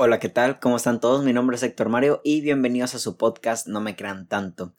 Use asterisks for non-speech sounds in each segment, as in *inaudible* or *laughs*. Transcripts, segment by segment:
Hola, ¿qué tal? ¿Cómo están todos? Mi nombre es Héctor Mario y bienvenidos a su podcast No me crean tanto.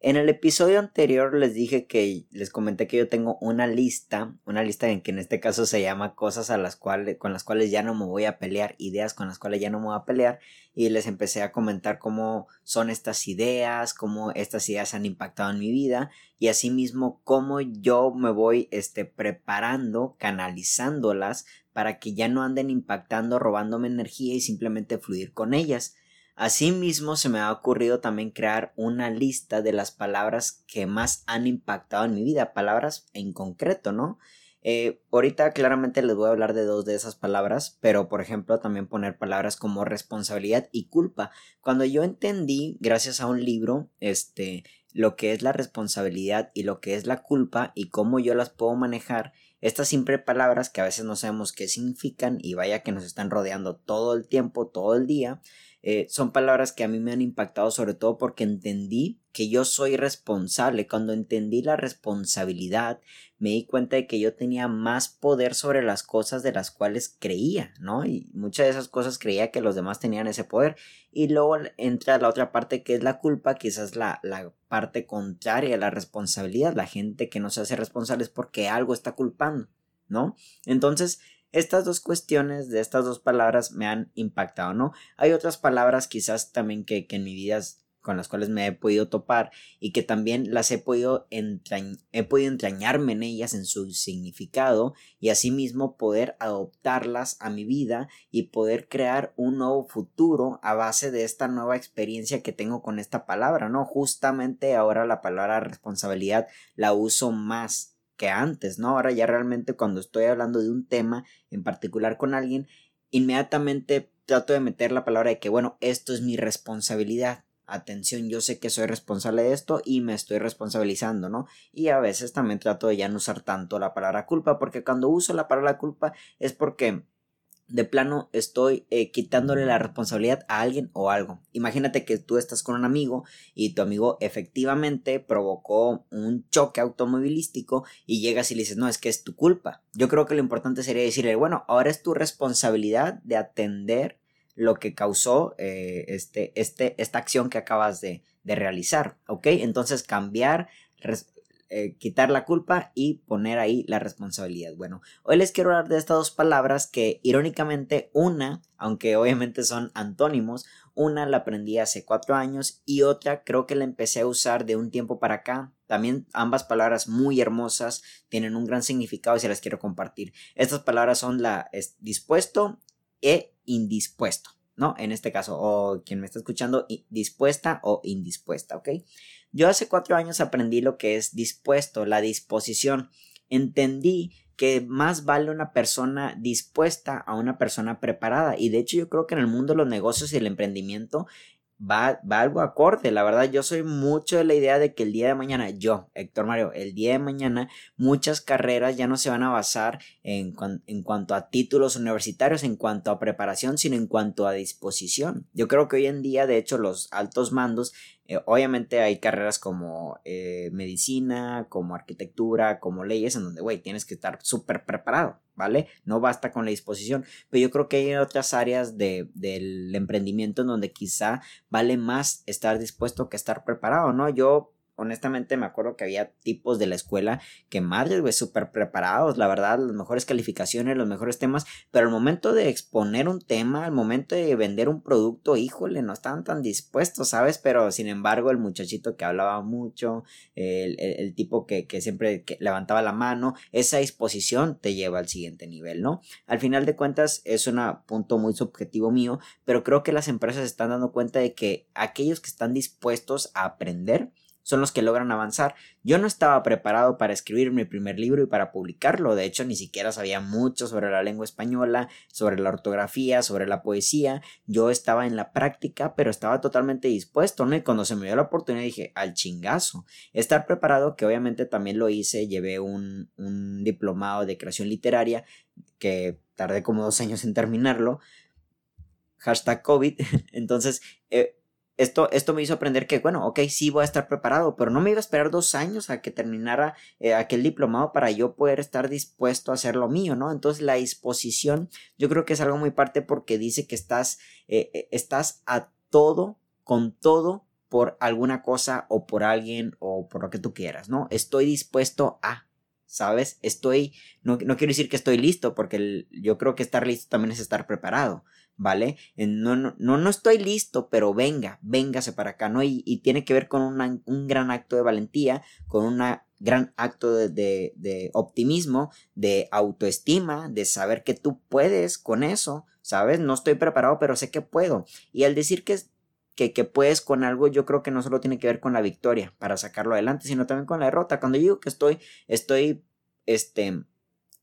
En el episodio anterior les dije que les comenté que yo tengo una lista, una lista en que en este caso se llama cosas a las cuales con las cuales ya no me voy a pelear, ideas con las cuales ya no me voy a pelear y les empecé a comentar cómo son estas ideas, cómo estas ideas han impactado en mi vida y asimismo cómo yo me voy este preparando, canalizándolas para que ya no anden impactando, robándome energía y simplemente fluir con ellas. Asimismo, se me ha ocurrido también crear una lista de las palabras que más han impactado en mi vida, palabras en concreto, ¿no? Eh, ahorita claramente les voy a hablar de dos de esas palabras, pero por ejemplo también poner palabras como responsabilidad y culpa. Cuando yo entendí, gracias a un libro, este, lo que es la responsabilidad y lo que es la culpa y cómo yo las puedo manejar, estas siempre palabras que a veces no sabemos qué significan y vaya que nos están rodeando todo el tiempo, todo el día, eh, son palabras que a mí me han impactado sobre todo porque entendí que yo soy responsable. Cuando entendí la responsabilidad, me di cuenta de que yo tenía más poder sobre las cosas de las cuales creía, ¿no? Y muchas de esas cosas creía que los demás tenían ese poder. Y luego entra la otra parte que es la culpa, quizás la, la parte contraria a la responsabilidad. La gente que no se hace responsable es porque algo está culpando, ¿no? Entonces, estas dos cuestiones de estas dos palabras me han impactado, ¿no? Hay otras palabras quizás también que, en mi vida con las cuales me he podido topar y que también las he podido, he podido entrañarme en ellas en su significado y asimismo poder adoptarlas a mi vida y poder crear un nuevo futuro a base de esta nueva experiencia que tengo con esta palabra, ¿no? Justamente ahora la palabra responsabilidad la uso más que antes, ¿no? Ahora ya realmente cuando estoy hablando de un tema en particular con alguien, inmediatamente trato de meter la palabra de que, bueno, esto es mi responsabilidad. Atención, yo sé que soy responsable de esto y me estoy responsabilizando, ¿no? Y a veces también trato de ya no usar tanto la palabra culpa, porque cuando uso la palabra culpa es porque de plano estoy eh, quitándole la responsabilidad a alguien o algo. Imagínate que tú estás con un amigo y tu amigo efectivamente provocó un choque automovilístico y llegas y le dices, no, es que es tu culpa. Yo creo que lo importante sería decirle, bueno, ahora es tu responsabilidad de atender lo que causó eh, este, este, esta acción que acabas de, de realizar, ¿ok? Entonces cambiar eh, quitar la culpa y poner ahí la responsabilidad. Bueno, hoy les quiero hablar de estas dos palabras que irónicamente una, aunque obviamente son antónimos, una la aprendí hace cuatro años y otra creo que la empecé a usar de un tiempo para acá. También ambas palabras muy hermosas tienen un gran significado y se las quiero compartir. Estas palabras son la dispuesto e indispuesto. ¿no? En este caso, o quien me está escuchando, dispuesta o indispuesta, ¿ok? Yo hace cuatro años aprendí lo que es dispuesto, la disposición. Entendí que más vale una persona dispuesta a una persona preparada. Y de hecho yo creo que en el mundo de los negocios y el emprendimiento va, va algo acorde. La verdad, yo soy mucho de la idea de que el día de mañana, yo, Héctor Mario, el día de mañana, muchas carreras ya no se van a basar en, en cuanto a títulos universitarios, en cuanto a preparación, sino en cuanto a disposición. Yo creo que hoy en día, de hecho, los altos mandos eh, obviamente hay carreras como eh, medicina, como arquitectura, como leyes, en donde, güey, tienes que estar súper preparado, ¿vale? No basta con la disposición. Pero yo creo que hay otras áreas de, del emprendimiento en donde quizá vale más estar dispuesto que estar preparado, ¿no? Yo honestamente me acuerdo que había tipos de la escuela que madres, güey, súper preparados, la verdad, las mejores calificaciones, los mejores temas, pero al momento de exponer un tema, al momento de vender un producto, híjole, no estaban tan dispuestos, ¿sabes? Pero sin embargo, el muchachito que hablaba mucho, el, tipo que, que siempre levantaba la mano, esa disposición te lleva al siguiente nivel, ¿no? Al final de cuentas, es un punto muy subjetivo mío, pero creo que las empresas están dando cuenta de que aquellos que están dispuestos a aprender, son los que logran avanzar. Yo no estaba preparado para escribir mi primer libro y para publicarlo, de hecho ni siquiera sabía mucho sobre la lengua española, sobre la ortografía, sobre la poesía, yo estaba en la práctica, pero estaba totalmente dispuesto, ¿no? Y cuando se me dio la oportunidad dije, al chingazo, estar preparado, que obviamente también lo hice, llevé un, un diplomado de creación literaria, que tardé como dos años en terminarlo, hashtag COVID, *laughs* entonces... Eh, esto, esto me hizo aprender que, bueno, ok, sí voy a estar preparado, pero no me iba a esperar dos años a que terminara eh, aquel diplomado para yo poder estar dispuesto a hacer lo mío, ¿no? Entonces la disposición yo creo que es algo muy parte porque dice que estás, eh, eh, estás a todo, con todo, por alguna cosa o por alguien o por lo que tú quieras, ¿no? Estoy dispuesto a, ¿sabes? Estoy, no, no quiero decir que estoy listo, porque yo creo que estar listo también es estar preparado ¿vale? No, no, no, estoy listo, pero venga, véngase para acá, ¿no? Y, tiene que ver con un gran acto de valentía, con un gran acto de, de, optimismo, de autoestima, de saber que tú puedes con eso, ¿sabes? No estoy preparado, pero sé que puedo. Y al decir que, que, puedes con algo, yo creo que no solo tiene que ver con la victoria para sacarlo adelante, sino también con la derrota. Cuando digo que estoy, estoy, este,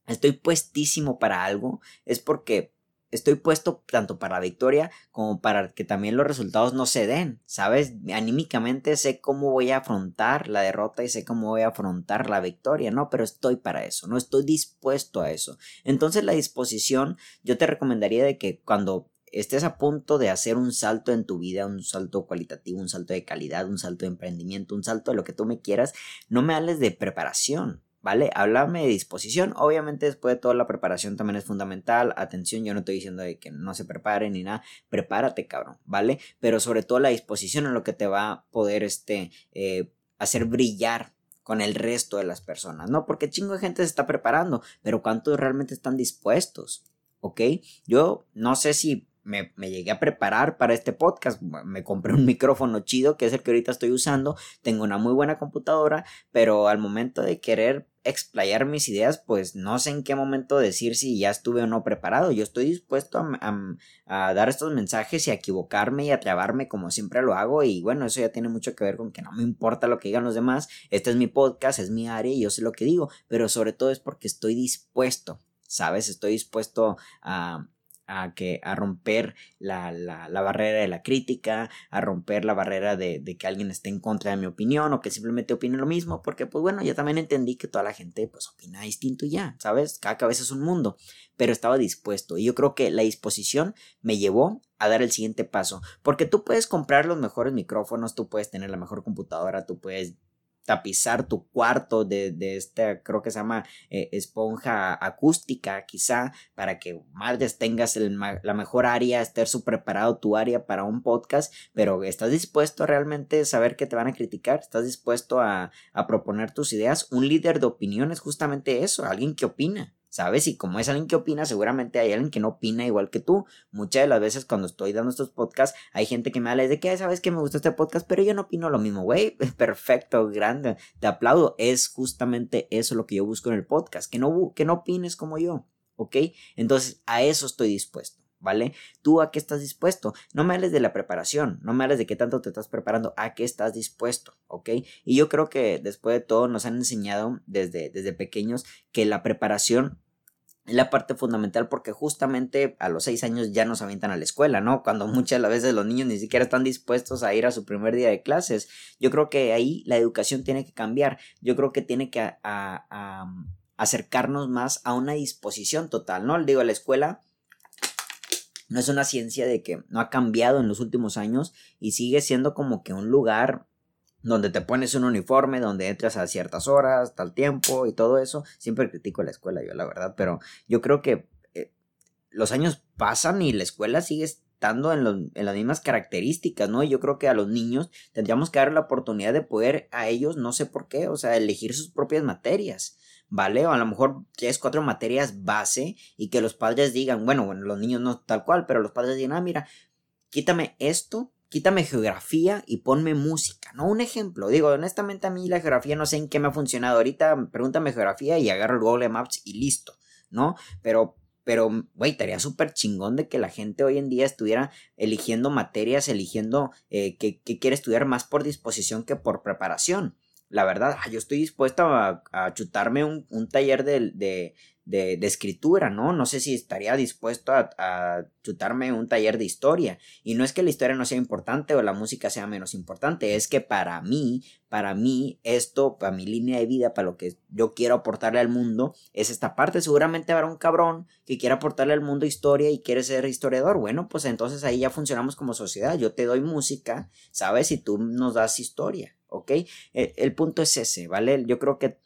estoy puestísimo para algo, es porque estoy puesto tanto para la victoria como para que también los resultados no se den, ¿sabes? Anímicamente sé cómo voy a afrontar la derrota y sé cómo voy a afrontar la victoria, ¿no? Pero estoy para eso, no estoy dispuesto a eso. Entonces la disposición, yo te recomendaría de que cuando estés a punto de hacer un salto en tu vida, un salto cualitativo, un salto de calidad, un salto de emprendimiento, un salto de lo que tú me quieras, no me hables de preparación, ¿vale? Háblame de disposición. Obviamente después de toda la preparación también es fundamental. Atención, yo no estoy diciendo de que no se prepare ni nada. Prepárate, cabrón, ¿vale? Pero sobre todo la disposición en lo que te va a poder este, eh, hacer brillar con el resto de las personas, ¿no? Porque chingo de gente se está preparando, pero ¿cuántos realmente están dispuestos? ¿Ok? Yo no sé si me, me, llegué a preparar para este podcast. Me compré un *laughs* micrófono chido, que es el que ahorita estoy usando. Tengo una muy buena computadora, pero al momento de querer explayar mis ideas, pues no sé en qué momento decir si ya estuve o no preparado. Yo estoy dispuesto a, dar estos mensajes y a equivocarme y a trabarme como siempre lo hago. Y bueno, eso ya tiene mucho que ver con que no me importa lo que digan los demás. Este es mi podcast, es mi área y yo sé lo que digo. Pero sobre todo es porque estoy dispuesto, ¿sabes? Estoy dispuesto a, a, que, a romper la, la, la, barrera de la crítica, a romper la barrera de, de, que alguien esté en contra de mi opinión o que simplemente opine lo mismo, porque pues bueno, ya también entendí que toda la gente pues opina distinto y ya, ¿sabes? Cada cabeza es un mundo, pero estaba dispuesto y yo creo que la disposición me llevó a dar el siguiente paso, porque tú puedes comprar los mejores micrófonos, tú puedes tener la mejor computadora, tú puedes tapizar tu cuarto de, de esta, creo que se llama eh, esponja acústica, quizá, para que más tengas la mejor área, estar súper preparado tu área para un podcast, pero estás dispuesto a realmente saber que te van a criticar, estás dispuesto a, a proponer tus ideas. Un líder de opinión es justamente eso, alguien que opina. ¿Sabes? Y como es alguien que opina, seguramente hay alguien que no opina igual que tú. Muchas de las veces cuando estoy dando estos podcasts, hay gente que me habla de que, ¿sabes que me gusta este podcast? Pero yo no opino lo mismo, güey. *laughs* Perfecto, grande. Te aplaudo. Es justamente eso lo que yo busco en el podcast, que no, que no opines como yo, ¿ok? Entonces, a eso estoy dispuesto. ¿Vale? ¿Tú a qué estás dispuesto? No me hables de la preparación, no me hables de qué tanto te estás preparando, a qué estás dispuesto, ¿ok? Y yo creo que después de todo nos han enseñado desde, desde pequeños que la preparación la parte fundamental porque justamente a los seis años ya nos avientan a la escuela, ¿no? Cuando muchas veces los niños ni siquiera están dispuestos a ir a su primer día de clases. Yo creo que ahí la educación tiene que cambiar. Yo creo que tiene que acercarnos más a una disposición total, ¿no? Digo, la escuela no es una ciencia de que no ha cambiado en los últimos años y sigue siendo como que un lugar donde te pones un uniforme, donde entras a ciertas horas, tal tiempo y todo eso. Siempre critico la escuela, yo la verdad, pero yo creo que eh, los años pasan y la escuela sigue estando en, las mismas características, ¿no? Yo creo que a los niños tendríamos que dar la oportunidad de poder a ellos, no sé por qué, o sea, elegir sus propias materias. ¿Vale? O a lo mejor tres, cuatro materias base y que los padres digan, bueno, bueno, los niños no tal cual, pero los padres digan, ah, mira, quítame esto quítame geografía y ponme música, ¿no? Un ejemplo, digo, honestamente a mí la geografía no sé en qué me ha funcionado ahorita, pregúntame geografía y agarro el Google Maps y listo, ¿no? Pero, pero, güey, estaría súper chingón de que la gente hoy en día estuviera eligiendo materias, eligiendo eh, que, quiere estudiar más por disposición que por preparación la verdad, ah, yo estoy dispuesto a, chutarme un, taller de, de, escritura, ¿no? No sé si estaría dispuesto a, a, chutarme un taller de historia. Y no es que la historia no sea importante o la música sea menos importante, es que para mí, para mí, esto, para mi línea de vida, para lo que yo quiero aportarle al mundo, es esta parte. Seguramente habrá un cabrón que quiera aportarle al mundo historia y quiere ser historiador. Bueno, pues entonces ahí ya funcionamos como sociedad. Yo te doy música, ¿sabes? Y tú nos das historia. ¿ok? El, el, punto es ese, ¿vale? Yo creo que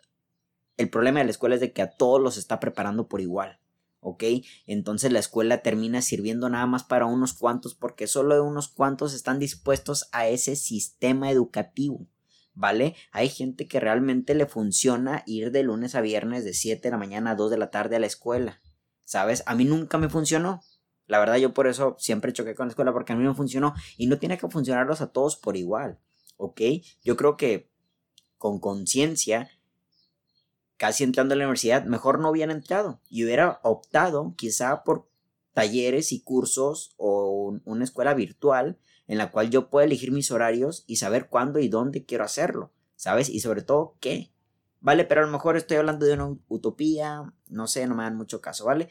el problema de la escuela es de que a todos los está preparando por igual. ¿ok? Entonces la escuela termina sirviendo nada más para unos cuantos porque solo unos cuantos están dispuestos a ese sistema educativo, ¿vale? Hay gente que realmente le funciona ir de lunes a viernes de 7 de la mañana a 2 de la tarde a la escuela, ¿sabes? A mí nunca me funcionó. La verdad yo por eso siempre choqué con la escuela porque a mí no funcionó y no tiene que funcionarlos a todos por igual, ¿ok? Yo creo que con conciencia casi entrando a la universidad, mejor no hubieran entrado y hubiera optado quizá por talleres y cursos o una escuela virtual en la cual yo pueda elegir mis horarios y saber cuándo y dónde quiero hacerlo, ¿sabes? Y sobre todo qué. Vale, pero a lo mejor estoy hablando de una utopía, no sé, no me dan mucho caso, ¿vale?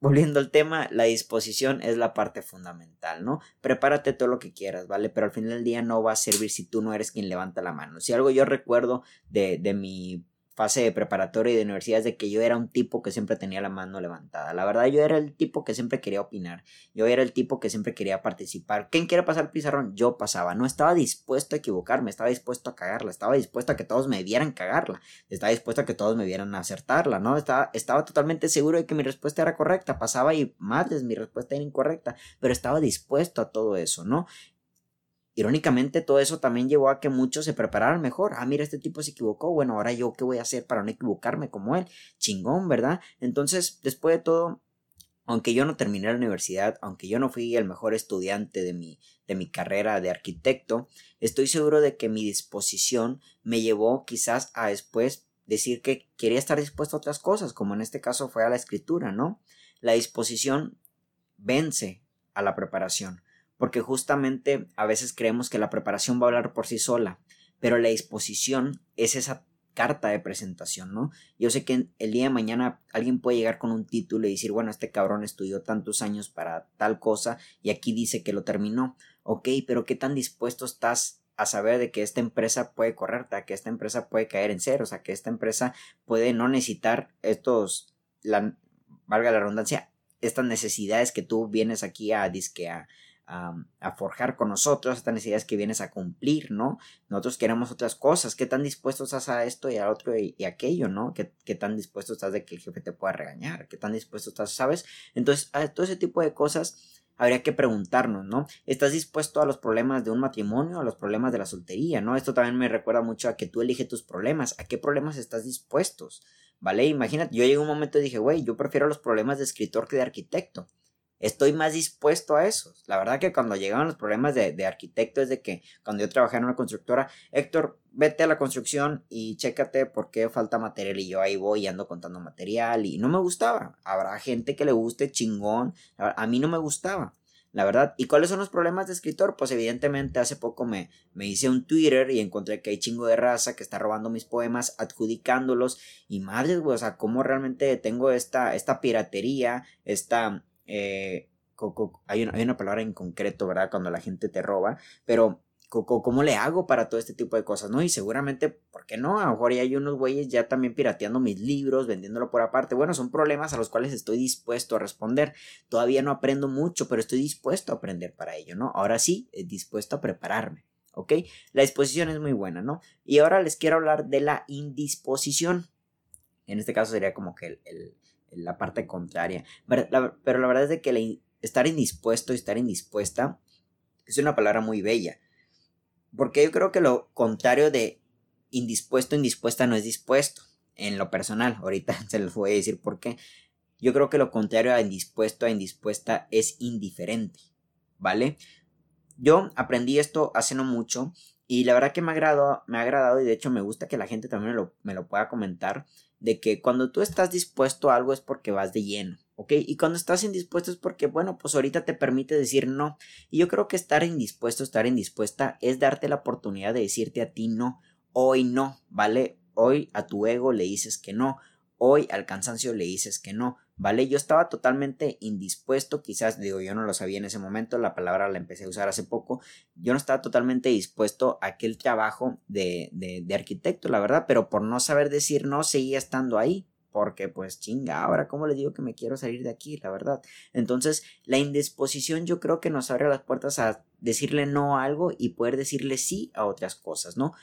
Volviendo al tema, la disposición es la parte fundamental, ¿no? Prepárate todo lo que quieras, ¿vale? Pero al final del día no va a servir si tú no eres quien levanta la mano. Si algo yo recuerdo de, de mi fase de preparatoria y de universidad es de que yo era un tipo que siempre tenía la mano levantada. La verdad, yo era el tipo que siempre quería opinar. Yo era el tipo que siempre quería participar. ¿Quién quiere pasar el pizarrón? Yo pasaba. No estaba dispuesto a equivocarme, estaba dispuesto a cagarla, estaba dispuesto a que todos me vieran cagarla, estaba dispuesto a que todos me vieran acertarla, ¿no? Estaba, estaba totalmente seguro de que mi respuesta era correcta. Pasaba y madres, mi respuesta era incorrecta, pero estaba dispuesto a todo eso, ¿no? Irónicamente, todo eso también llevó a que muchos se prepararan mejor. Ah, mira, este tipo se equivocó. Bueno, ahora yo qué voy a hacer para no equivocarme como él. Chingón, ¿verdad? Entonces, después de todo, aunque yo no terminé la universidad, aunque yo no fui el mejor estudiante de mi, de mi carrera de arquitecto, estoy seguro de que mi disposición me llevó quizás a después decir que quería estar dispuesto a otras cosas, como en este caso fue a la escritura, ¿no? La disposición vence a la preparación porque justamente a veces creemos que la preparación va a hablar por sí sola, pero la disposición es esa carta de presentación, ¿no? Yo sé que el día de mañana alguien puede llegar con un título y decir, bueno, este cabrón estudió tantos años para tal cosa y aquí dice que lo terminó. Ok, pero ¿qué tan dispuesto estás a saber de que esta empresa puede correrte, que esta empresa puede caer en cero, o sea, que esta empresa puede no necesitar estos, la, valga la redundancia, estas necesidades que tú vienes aquí a disque a, a, forjar con nosotros, estas necesidades que vienes a cumplir, ¿no? Nosotros queremos otras cosas, ¿qué tan dispuesto estás a esto y a otro y, aquello, ¿no? ¿Qué, ¿Qué, tan dispuesto estás de que el jefe te pueda regañar? ¿Qué tan dispuesto estás, sabes? Entonces, a todo ese tipo de cosas habría que preguntarnos, ¿no? ¿Estás dispuesto a los problemas de un matrimonio, a los problemas de la soltería, ¿no? Esto también me recuerda mucho a que tú eliges tus problemas, ¿a qué problemas estás dispuestos? ¿Vale? Imagínate, yo llegué a un momento y dije, güey, yo prefiero los problemas de escritor que de arquitecto estoy más dispuesto a eso. La verdad que cuando llegaban los problemas de, arquitecto es de que cuando yo trabajé en una constructora, Héctor, vete a la construcción y chécate por qué falta material y yo ahí voy y ando contando material y no me gustaba. Habrá gente que le guste chingón, a mí no me gustaba. La verdad, ¿y cuáles son los problemas de escritor? Pues evidentemente hace poco me, me hice un Twitter y encontré que hay chingo de raza que está robando mis poemas, adjudicándolos y madres, güey, o sea, cómo realmente tengo esta, esta piratería, esta, eh, hay, una, hay, una, palabra en concreto, ¿verdad? Cuando la gente te roba, pero ¿cómo le hago para todo este tipo de cosas, no? Y seguramente, ¿por qué no? A lo mejor hay unos güeyes ya también pirateando mis libros, vendiéndolo por aparte. Bueno, son problemas a los cuales estoy dispuesto a responder. Todavía no aprendo mucho, pero estoy dispuesto a aprender para ello, ¿no? Ahora sí, eh, dispuesto a prepararme. ¿ok? La disposición es muy buena, ¿no? Y ahora les quiero hablar de la indisposición. En este caso sería como que el, la parte contraria. Pero la, verdad es de que estar indispuesto y estar indispuesta es una palabra muy bella. Porque yo creo que lo contrario de indispuesto, indispuesta no es dispuesto. En lo personal, ahorita *laughs* se les voy a decir por qué. Yo creo que lo contrario a indispuesto, a indispuesta es indiferente. ¿Vale? Yo aprendí esto hace no mucho y la verdad que me ha agradado, me ha agradado y de hecho me gusta que la gente también lo, me lo pueda comentar de que cuando tú estás dispuesto a algo es porque vas de lleno, ¿ok? Y cuando estás indispuesto es porque, bueno, pues ahorita te permite decir no. Y yo creo que estar indispuesto, estar indispuesta es darte la oportunidad de decirte a ti no, hoy no, ¿vale? Hoy a tu ego le dices que no. Hoy al cansancio le dices que no, ¿vale? Yo estaba totalmente indispuesto, quizás, digo, yo no lo sabía en ese momento, la palabra la empecé a usar hace poco, yo no estaba totalmente dispuesto a aquel trabajo de, de, arquitecto, la verdad, pero por no saber decir no, seguía estando ahí, porque pues chinga, ahora cómo le digo que me quiero salir de aquí, la verdad. Entonces, la indisposición yo creo que nos abre las puertas a decirle no a algo y poder decirle sí a otras cosas, ¿no?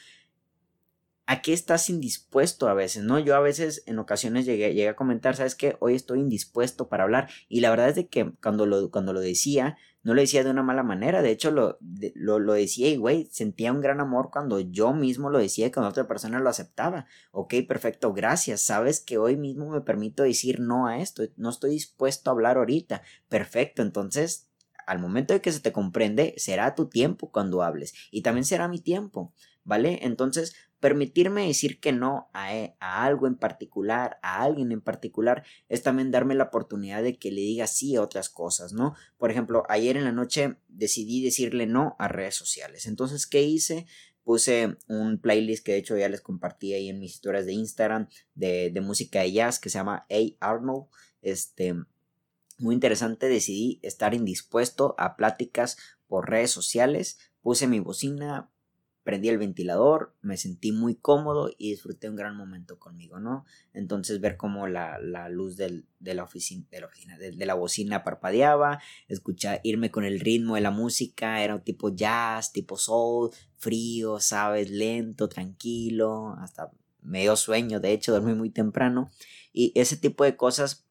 ¿A qué estás indispuesto a veces? ¿No? Yo a veces en ocasiones llegué, llegué a comentar, ¿sabes qué? Hoy estoy indispuesto para hablar. Y la verdad es de que cuando lo, cuando lo decía, no lo decía de una mala manera. De hecho, lo, lo, lo decía y, güey, sentía un gran amor cuando yo mismo lo decía y cuando otra persona lo aceptaba. Ok, perfecto, gracias. Sabes que hoy mismo me permito decir no a esto. No estoy dispuesto a hablar ahorita. Perfecto, entonces al momento de que se te comprende, será tu tiempo cuando hables y también será mi tiempo, ¿vale? Entonces, Permitirme decir que no e, a, algo en particular, a alguien en particular, es también darme la oportunidad de que le diga sí a otras cosas, ¿no? Por ejemplo, ayer en la noche decidí decirle no a redes sociales. Entonces, ¿qué hice? Puse un playlist que de hecho ya les compartí ahí en mis historias de Instagram de, música de jazz que se llama A. Arnold. Este, muy interesante, decidí estar indispuesto a pláticas por redes sociales. Puse mi bocina, prendí el ventilador, me sentí muy cómodo y disfruté un gran momento conmigo, ¿no? Entonces ver cómo la, luz de, la oficina, de la, oficina de, la bocina parpadeaba, escuchar, irme con el ritmo de la música, era un tipo jazz, tipo soul, frío, ¿sabes? Lento, tranquilo, hasta medio sueño, de hecho dormí muy temprano y ese tipo de cosas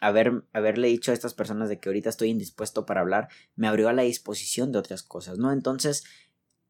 Haber, haberle dicho a estas personas de que ahorita estoy indispuesto para hablar, me abrió a la disposición de otras cosas, ¿no? Entonces,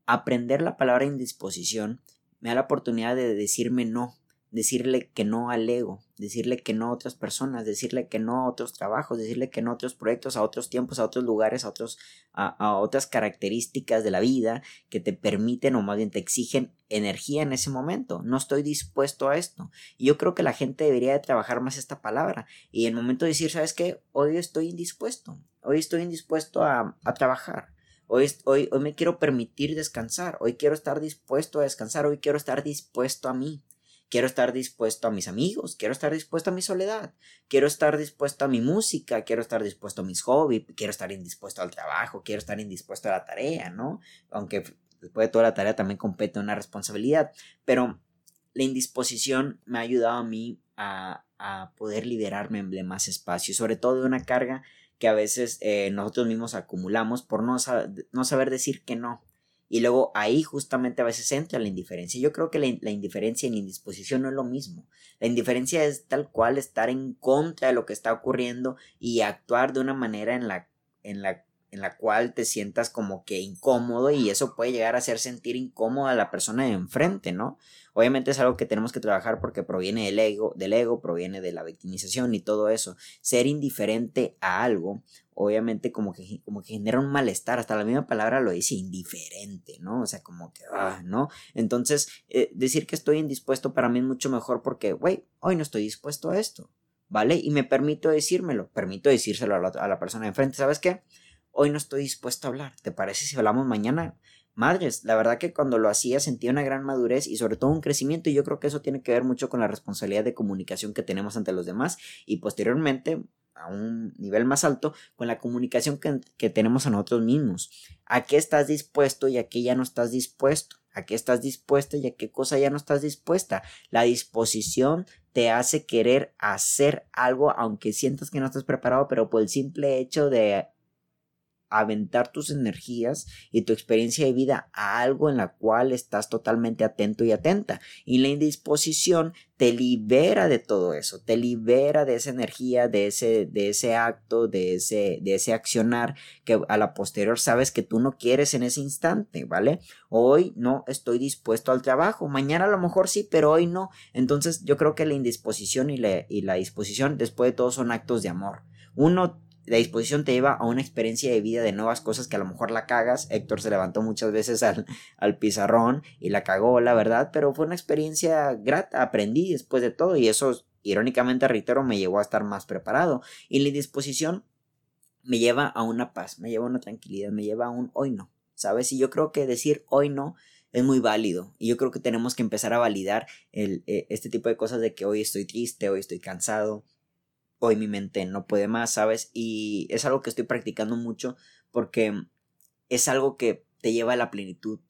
aprender la palabra indisposición me da la oportunidad de decirme no, decirle que no al ego, decirle que no a otras personas, decirle que no a otros trabajos, decirle que no a otros proyectos, a otros tiempos, a otros lugares, a, otros, a, otras características de la vida que te permiten o más bien te exigen energía en ese momento. No estoy dispuesto a esto. Y yo creo que la gente debería de trabajar más esta palabra. Y en el momento de decir, ¿sabes qué? Hoy estoy indispuesto. Hoy estoy indispuesto a, a trabajar. Hoy, hoy, hoy me quiero permitir descansar, hoy quiero estar dispuesto a descansar, hoy quiero estar dispuesto a mí, quiero estar dispuesto a mis amigos, quiero estar dispuesto a mi soledad, quiero estar dispuesto a mi música, quiero estar dispuesto a mis hobbies, quiero estar indispuesto al trabajo, quiero estar indispuesto a la tarea, ¿no? Aunque después de toda la tarea también compete una responsabilidad, pero la indisposición me ha ayudado a mí a, a poder liberarme de más espacio, sobre todo de una carga que a veces eh, nosotros mismos acumulamos por no, no, saber decir que no. Y luego ahí justamente a veces entra la indiferencia. Yo creo que la, indiferencia y la indisposición no es lo mismo. La indiferencia es tal cual estar en contra de lo que está ocurriendo y actuar de una manera en la, en la en la cual te sientas como que incómodo y eso puede llegar a hacer sentir incómoda a la persona de enfrente, ¿no? Obviamente es algo que tenemos que trabajar porque proviene del ego, del ego, proviene de la victimización y todo eso. Ser indiferente a algo, obviamente como que, como que genera un malestar, hasta la misma palabra lo dice, indiferente, ¿no? O sea, como que, ah, ¿no? Entonces, eh, decir que estoy indispuesto para mí es mucho mejor porque, güey, hoy no estoy dispuesto a esto, ¿vale? Y me permito decírmelo, permito decírselo a la, a la persona de enfrente, ¿sabes qué? Hoy no estoy dispuesto a hablar. ¿Te parece si hablamos mañana? Madres, la verdad que cuando lo hacía sentía una gran madurez y sobre todo un crecimiento y yo creo que eso tiene que ver mucho con la responsabilidad de comunicación que tenemos ante los demás y posteriormente a un nivel más alto con la comunicación que, que tenemos a nosotros mismos. ¿A qué estás dispuesto y a qué ya no estás dispuesto? ¿A qué estás dispuesta y a qué cosa ya no estás dispuesta? La disposición te hace querer hacer algo aunque sientas que no estás preparado, pero por el simple hecho de aventar tus energías y tu experiencia de vida a algo en la cual estás totalmente atento y atenta. Y la indisposición te libera de todo eso, te libera de esa energía, de ese, de ese acto, de ese, de ese accionar que a la posterior sabes que tú no quieres en ese instante, ¿vale? Hoy no estoy dispuesto al trabajo, mañana a lo mejor sí, pero hoy no. Entonces yo creo que la indisposición y la, y la disposición después de todo son actos de amor. Uno la disposición te lleva a una experiencia de vida de nuevas cosas que a lo mejor la cagas. Héctor se levantó muchas veces al, al pizarrón y la cagó, la verdad, pero fue una experiencia grata, aprendí después de todo y eso, irónicamente, reitero, me llevó a estar más preparado. Y la disposición me lleva a una paz, me lleva a una tranquilidad, me lleva a un hoy no, ¿sabes? Y yo creo que decir hoy no es muy válido. Y yo creo que tenemos que empezar a validar el, eh, este tipo de cosas de que hoy estoy triste, hoy estoy cansado, hoy mi mente no puede más, ¿sabes? Y es algo que estoy practicando mucho porque es algo que te lleva a la plenitud.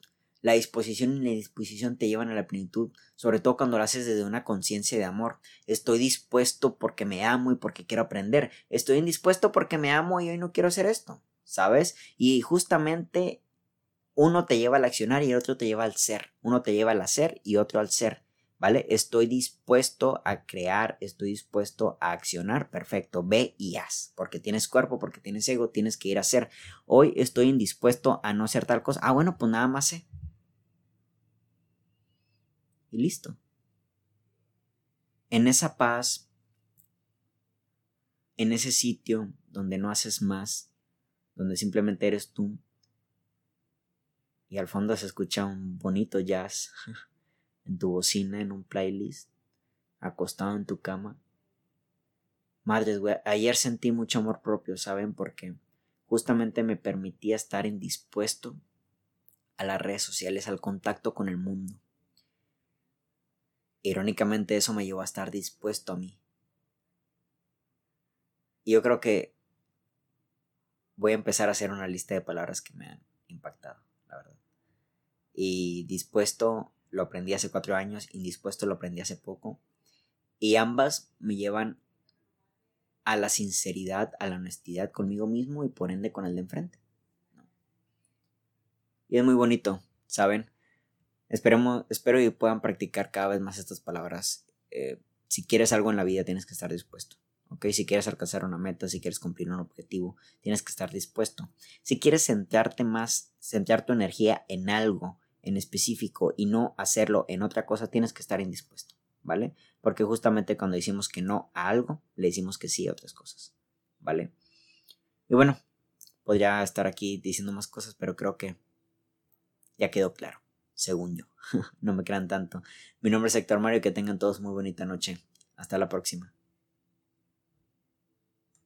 La disposición y la disposición te llevan a la plenitud, sobre todo cuando lo haces desde una conciencia de amor. Estoy dispuesto porque me amo y porque quiero aprender. Estoy indispuesto porque me amo y hoy no quiero hacer esto, ¿sabes? Y justamente uno te lleva al accionar y el otro te lleva al ser. Uno te lleva al hacer y otro al ser. Estoy dispuesto a crear, estoy dispuesto a accionar. Perfecto, ve y haz. Porque tienes cuerpo, porque tienes ego, tienes que ir a hacer. Hoy estoy indispuesto a no hacer tal cosa. Ah, bueno, pues nada más sé. Y listo. En esa paz, en ese sitio donde no haces más, donde simplemente eres tú, y al fondo se escucha un bonito jazz *laughs* en tu bocina, en un playlist, acostado en tu cama. Madres, güey, ayer sentí mucho amor propio, ¿saben? Porque justamente me permitía estar indispuesto a las redes sociales, al contacto con el mundo. Irónicamente eso me llevó a estar dispuesto a mí. Y yo creo que voy a empezar a hacer una lista de palabras que me han impactado, la verdad y dispuesto lo aprendí hace cuatro años, indispuesto lo aprendí hace poco. Y ambas me llevan a la sinceridad, a la honestidad conmigo mismo y por ende con el de enfrente. Y es muy bonito, ¿saben? Esperemos, espero que puedan practicar cada vez más estas palabras. Eh, si quieres algo en la vida, tienes que estar dispuesto. ¿ok? Si quieres alcanzar una meta, si quieres cumplir un objetivo, tienes que estar dispuesto. Si quieres centrarte más, centrar tu energía en algo, en específico y no hacerlo en otra cosa, tienes que estar indispuesto, ¿vale? Porque justamente cuando decimos que no a algo, le decimos que sí a otras cosas, ¿vale? Y bueno, podría estar aquí diciendo más cosas, pero creo que ya quedó claro, según yo. *laughs* no me crean tanto. Mi nombre es Héctor Mario que tengan todos muy bonita noche. Hasta la próxima.